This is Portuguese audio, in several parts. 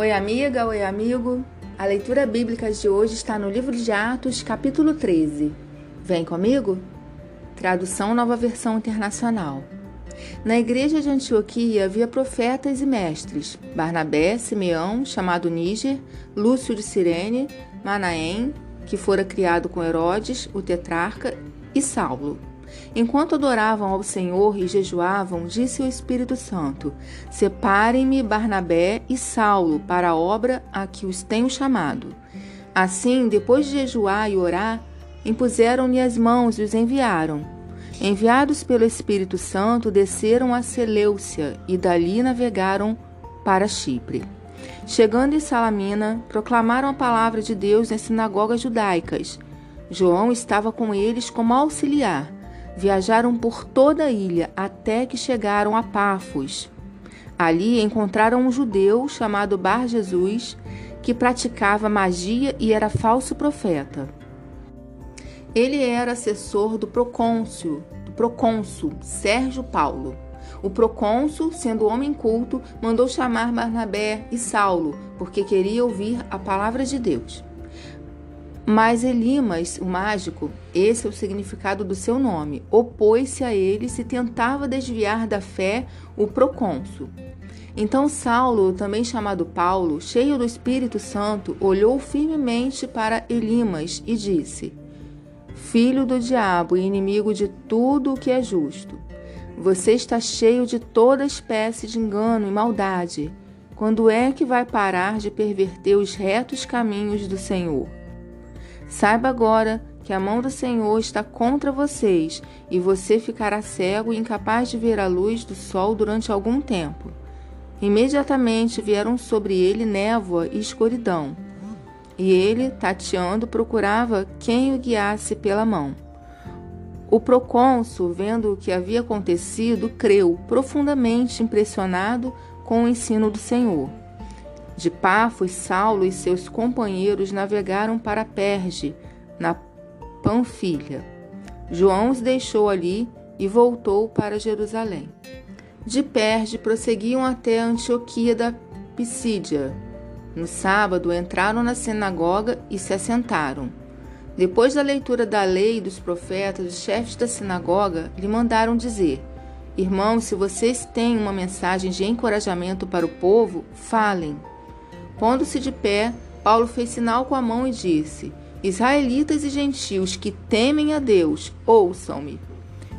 Oi, amiga, oi, amigo. A leitura bíblica de hoje está no livro de Atos, capítulo 13. Vem comigo? Tradução Nova Versão Internacional. Na igreja de Antioquia havia profetas e mestres: Barnabé, Simeão, chamado Níger, Lúcio de Cirene, Manaém, que fora criado com Herodes, o tetrarca, e Saulo. Enquanto adoravam ao Senhor e jejuavam, disse o Espírito Santo: Separem-me Barnabé e Saulo para a obra a que os tenho chamado. Assim, depois de jejuar e orar, impuseram-lhe as mãos e os enviaram. Enviados pelo Espírito Santo, desceram a Seleucia e dali navegaram para Chipre. Chegando em Salamina, proclamaram a palavra de Deus nas sinagogas judaicas. João estava com eles como auxiliar. Viajaram por toda a ilha até que chegaram a Pafos. Ali encontraram um judeu chamado Bar Jesus, que praticava magia e era falso profeta. Ele era assessor do procônsul, do procônsul Sérgio Paulo. O procônsul, sendo homem culto, mandou chamar Barnabé e Saulo, porque queria ouvir a palavra de Deus. Mas Elimas, o mágico, esse é o significado do seu nome, opôs-se a eles e tentava desviar da fé o procônsul. Então Saulo, também chamado Paulo, cheio do Espírito Santo, olhou firmemente para Elimas e disse: Filho do diabo e inimigo de tudo o que é justo, você está cheio de toda espécie de engano e maldade. Quando é que vai parar de perverter os retos caminhos do Senhor? Saiba agora que a mão do Senhor está contra vocês e você ficará cego e incapaz de ver a luz do sol durante algum tempo. Imediatamente vieram sobre ele névoa e escuridão, e ele, tateando, procurava quem o guiasse pela mão. O procônsul, vendo o que havia acontecido, creu, profundamente impressionado com o ensino do Senhor. De Pafos, Saulo e seus companheiros navegaram para Perge, na Panfilha. João os deixou ali e voltou para Jerusalém. De Perge prosseguiam até Antioquia da Pisídia. No sábado entraram na sinagoga e se assentaram. Depois da leitura da lei e dos profetas, os chefes da sinagoga lhe mandaram dizer: Irmãos, se vocês têm uma mensagem de encorajamento para o povo, falem. Pondo-se de pé, Paulo fez sinal com a mão e disse: Israelitas e gentios que temem a Deus, ouçam-me.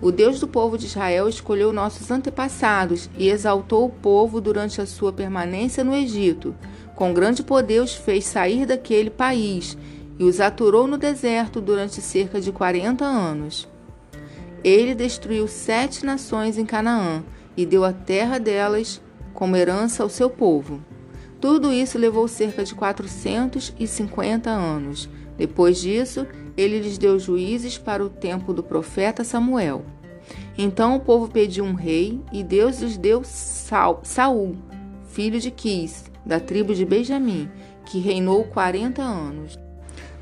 O Deus do povo de Israel escolheu nossos antepassados e exaltou o povo durante a sua permanência no Egito. Com grande poder os fez sair daquele país e os aturou no deserto durante cerca de quarenta anos. Ele destruiu sete nações em Canaã e deu a terra delas como herança ao seu povo. Tudo isso levou cerca de 450 anos. Depois disso, ele lhes deu juízes para o tempo do profeta Samuel. Então o povo pediu um rei e Deus lhes deu Saul, filho de Quis, da tribo de Benjamim, que reinou 40 anos.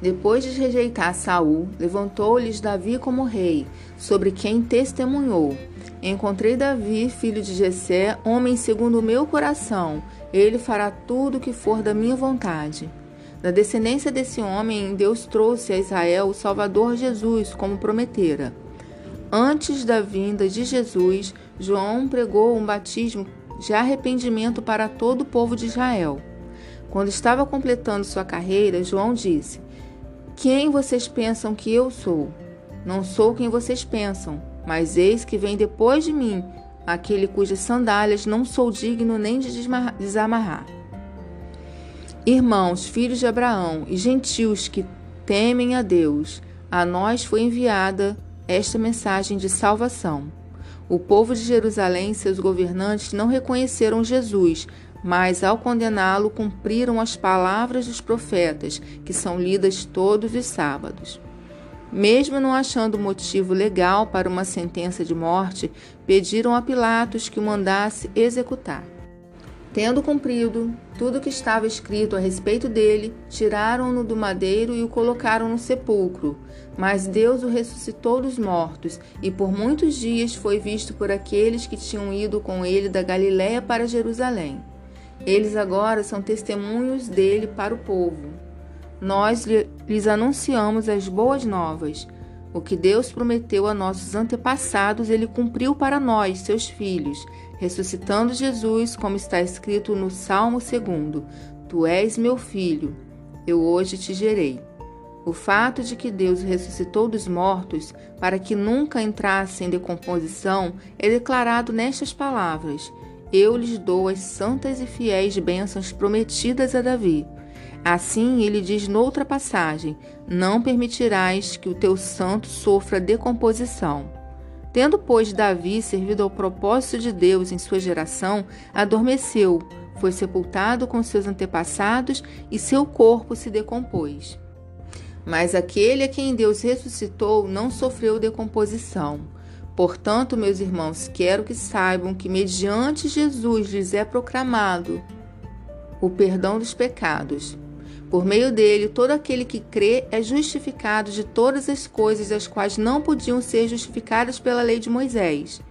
Depois de rejeitar Saul, levantou-lhes Davi como rei, sobre quem testemunhou: Encontrei Davi, filho de Jessé, homem segundo o meu coração. Ele fará tudo o que for da minha vontade. Da descendência desse homem, Deus trouxe a Israel o Salvador Jesus, como prometera. Antes da vinda de Jesus, João pregou um batismo de arrependimento para todo o povo de Israel. Quando estava completando sua carreira, João disse: Quem vocês pensam que eu sou? Não sou quem vocês pensam mas eis que vem depois de mim aquele cujas sandálias não sou digno nem de desamarrar. Irmãos, filhos de Abraão e gentios que temem a Deus, a nós foi enviada esta mensagem de salvação. O povo de Jerusalém e seus governantes não reconheceram Jesus, mas ao condená-lo cumpriram as palavras dos profetas, que são lidas todos os sábados. Mesmo não achando motivo legal para uma sentença de morte, pediram a Pilatos que o mandasse executar. Tendo cumprido tudo o que estava escrito a respeito dele, tiraram-no do madeiro e o colocaram no sepulcro. Mas Deus o ressuscitou dos mortos, e por muitos dias foi visto por aqueles que tinham ido com ele da Galiléia para Jerusalém. Eles agora são testemunhos dele para o povo. Nós lhes anunciamos as boas novas. O que Deus prometeu a nossos antepassados, ele cumpriu para nós, seus filhos, ressuscitando Jesus, como está escrito no Salmo 2: Tu és meu filho, eu hoje te gerei. O fato de que Deus ressuscitou dos mortos para que nunca entrasse em decomposição é declarado nestas palavras: Eu lhes dou as santas e fiéis bênçãos prometidas a Davi. Assim ele diz noutra passagem: Não permitirás que o teu santo sofra decomposição. Tendo, pois, Davi servido ao propósito de Deus em sua geração, adormeceu, foi sepultado com seus antepassados e seu corpo se decompôs. Mas aquele a quem Deus ressuscitou não sofreu decomposição. Portanto, meus irmãos, quero que saibam que, mediante Jesus, lhes é proclamado o perdão dos pecados. Por meio dele, todo aquele que crê é justificado de todas as coisas as quais não podiam ser justificadas pela lei de Moisés.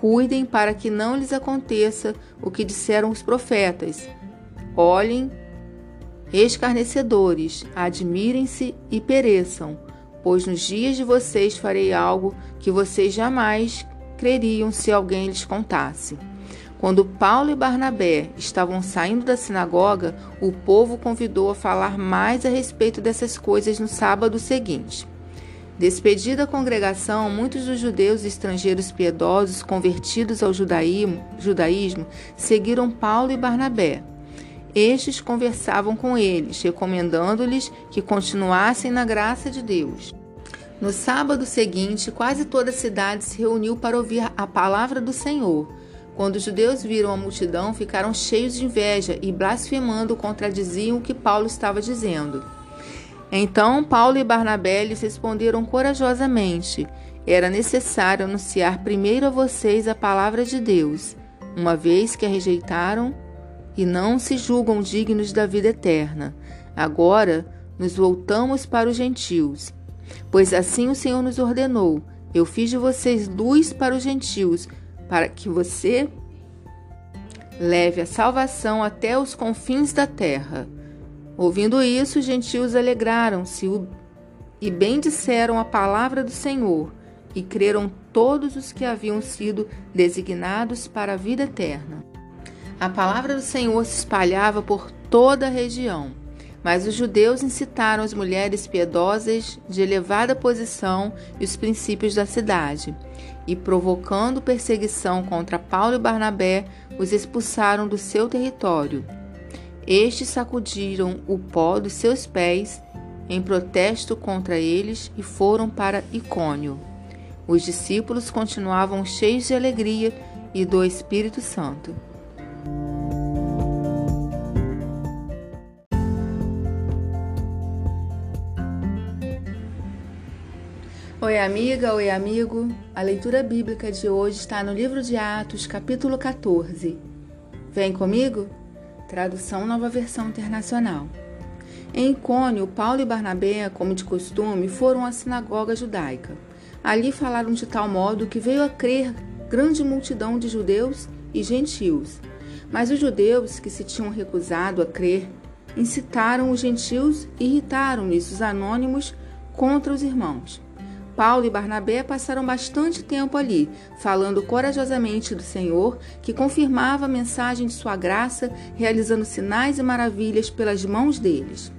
Cuidem para que não lhes aconteça o que disseram os profetas. Olhem escarnecedores, admirem-se e pereçam, pois nos dias de vocês farei algo que vocês jamais creriam se alguém lhes contasse. Quando Paulo e Barnabé estavam saindo da sinagoga, o povo convidou a falar mais a respeito dessas coisas no sábado seguinte. Despedida a congregação, muitos dos judeus e estrangeiros piedosos convertidos ao judaísmo, judaísmo seguiram Paulo e Barnabé. Estes conversavam com eles, recomendando-lhes que continuassem na graça de Deus. No sábado seguinte, quase toda a cidade se reuniu para ouvir a palavra do Senhor. Quando os judeus viram a multidão, ficaram cheios de inveja e, blasfemando, contradiziam o que Paulo estava dizendo. Então Paulo e Barnabé lhes responderam corajosamente: Era necessário anunciar primeiro a vocês a palavra de Deus, uma vez que a rejeitaram e não se julgam dignos da vida eterna. Agora nos voltamos para os gentios. Pois assim o Senhor nos ordenou: Eu fiz de vocês luz para os gentios, para que você leve a salvação até os confins da terra. Ouvindo isso, os gentios alegraram-se e bendisseram a palavra do Senhor, e creram todos os que haviam sido designados para a vida eterna. A palavra do Senhor se espalhava por toda a região, mas os judeus incitaram as mulheres piedosas de elevada posição e os princípios da cidade, e provocando perseguição contra Paulo e Barnabé, os expulsaram do seu território. Estes sacudiram o pó dos seus pés em protesto contra eles e foram para Icônio. Os discípulos continuavam cheios de alegria e do Espírito Santo. Oi, amiga, oi, amigo. A leitura bíblica de hoje está no livro de Atos, capítulo 14. Vem comigo? Tradução Nova Versão Internacional. Em Icônio, Paulo e Barnabé, como de costume, foram à sinagoga judaica. Ali falaram de tal modo que veio a crer grande multidão de judeus e gentios. Mas os judeus que se tinham recusado a crer incitaram os gentios e irritaram-lhes os anônimos contra os irmãos. Paulo e Barnabé passaram bastante tempo ali, falando corajosamente do Senhor, que confirmava a mensagem de sua graça, realizando sinais e maravilhas pelas mãos deles.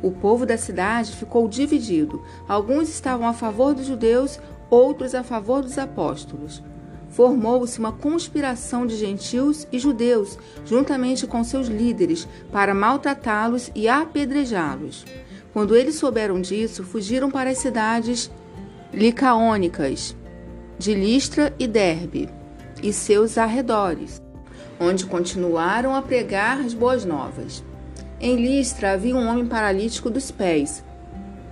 O povo da cidade ficou dividido. Alguns estavam a favor dos judeus, outros a favor dos apóstolos. Formou-se uma conspiração de gentios e judeus, juntamente com seus líderes, para maltratá-los e apedrejá-los. Quando eles souberam disso, fugiram para as cidades licaônicas, de Listra e Derbe, e seus arredores, onde continuaram a pregar as boas novas. Em Listra havia um homem paralítico dos pés,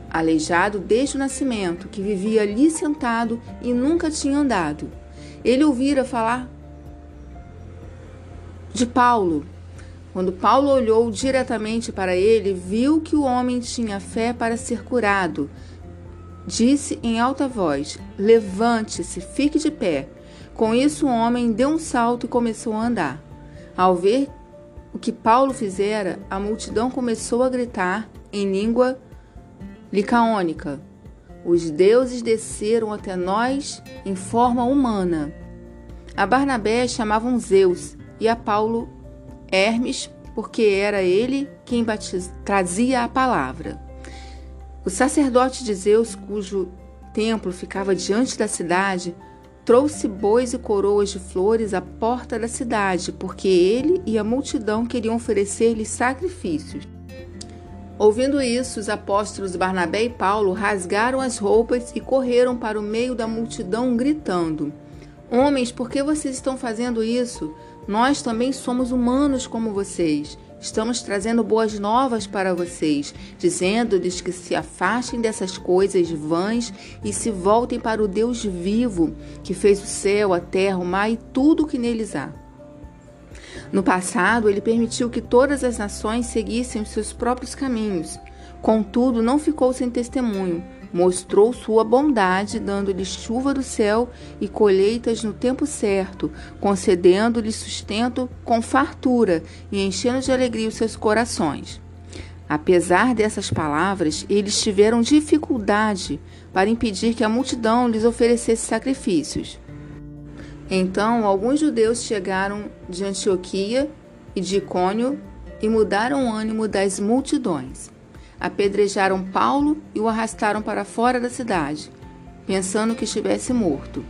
aleijado desde o nascimento, que vivia ali sentado e nunca tinha andado. Ele ouvira falar de Paulo. Quando Paulo olhou diretamente para ele, viu que o homem tinha fé para ser curado Disse em alta voz: Levante-se, fique de pé. Com isso, o homem deu um salto e começou a andar. Ao ver o que Paulo fizera, a multidão começou a gritar em língua licaônica. Os deuses desceram até nós em forma humana. A Barnabé chamavam Zeus e a Paulo Hermes, porque era ele quem batiz... trazia a palavra. O sacerdote de Zeus, cujo templo ficava diante da cidade, trouxe bois e coroas de flores à porta da cidade, porque ele e a multidão queriam oferecer-lhe sacrifícios. Ouvindo isso, os apóstolos Barnabé e Paulo rasgaram as roupas e correram para o meio da multidão, gritando: Homens, por que vocês estão fazendo isso? Nós também somos humanos como vocês. Estamos trazendo boas novas para vocês, dizendo-lhes que se afastem dessas coisas vãs e se voltem para o Deus vivo, que fez o céu, a terra, o mar e tudo o que neles há. No passado, ele permitiu que todas as nações seguissem os seus próprios caminhos. Contudo, não ficou sem testemunho, mostrou sua bondade, dando-lhes chuva do céu e colheitas no tempo certo, concedendo-lhes sustento com fartura e enchendo de alegria os seus corações. Apesar dessas palavras, eles tiveram dificuldade para impedir que a multidão lhes oferecesse sacrifícios. Então, alguns judeus chegaram de Antioquia e de Icônio e mudaram o ânimo das multidões apedrejaram Paulo e o arrastaram para fora da cidade, pensando que estivesse morto.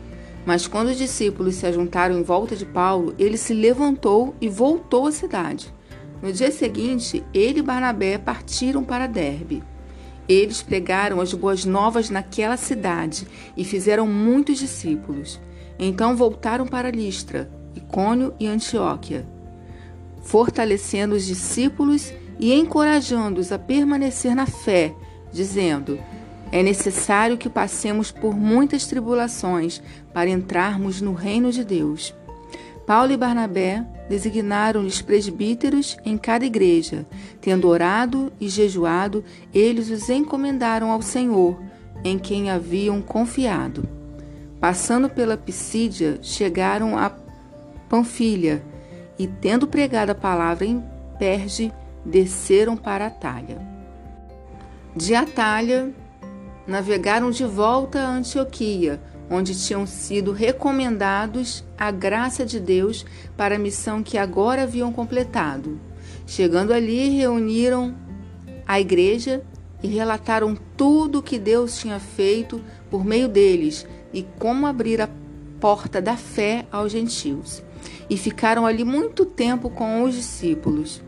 Mas quando os discípulos se ajuntaram em volta de Paulo, ele se levantou e voltou à cidade. No dia seguinte, ele e Barnabé partiram para Derbe. Eles pregaram as boas novas naquela cidade e fizeram muitos discípulos. Então voltaram para Listra, Icônio e Antioquia, fortalecendo os discípulos e encorajando-os a permanecer na fé, dizendo: É necessário que passemos por muitas tribulações para entrarmos no reino de Deus. Paulo e Barnabé designaram-lhes presbíteros em cada igreja. Tendo orado e jejuado, eles os encomendaram ao Senhor, em quem haviam confiado. Passando pela Pisídia, chegaram a Panfilha e, tendo pregado a palavra em Perge, desceram para Atalha. De Atalha, navegaram de volta a Antioquia, onde tinham sido recomendados a graça de Deus para a missão que agora haviam completado. Chegando ali, reuniram a igreja e relataram tudo o que Deus tinha feito por meio deles e como abrir a porta da fé aos gentios. E ficaram ali muito tempo com os discípulos.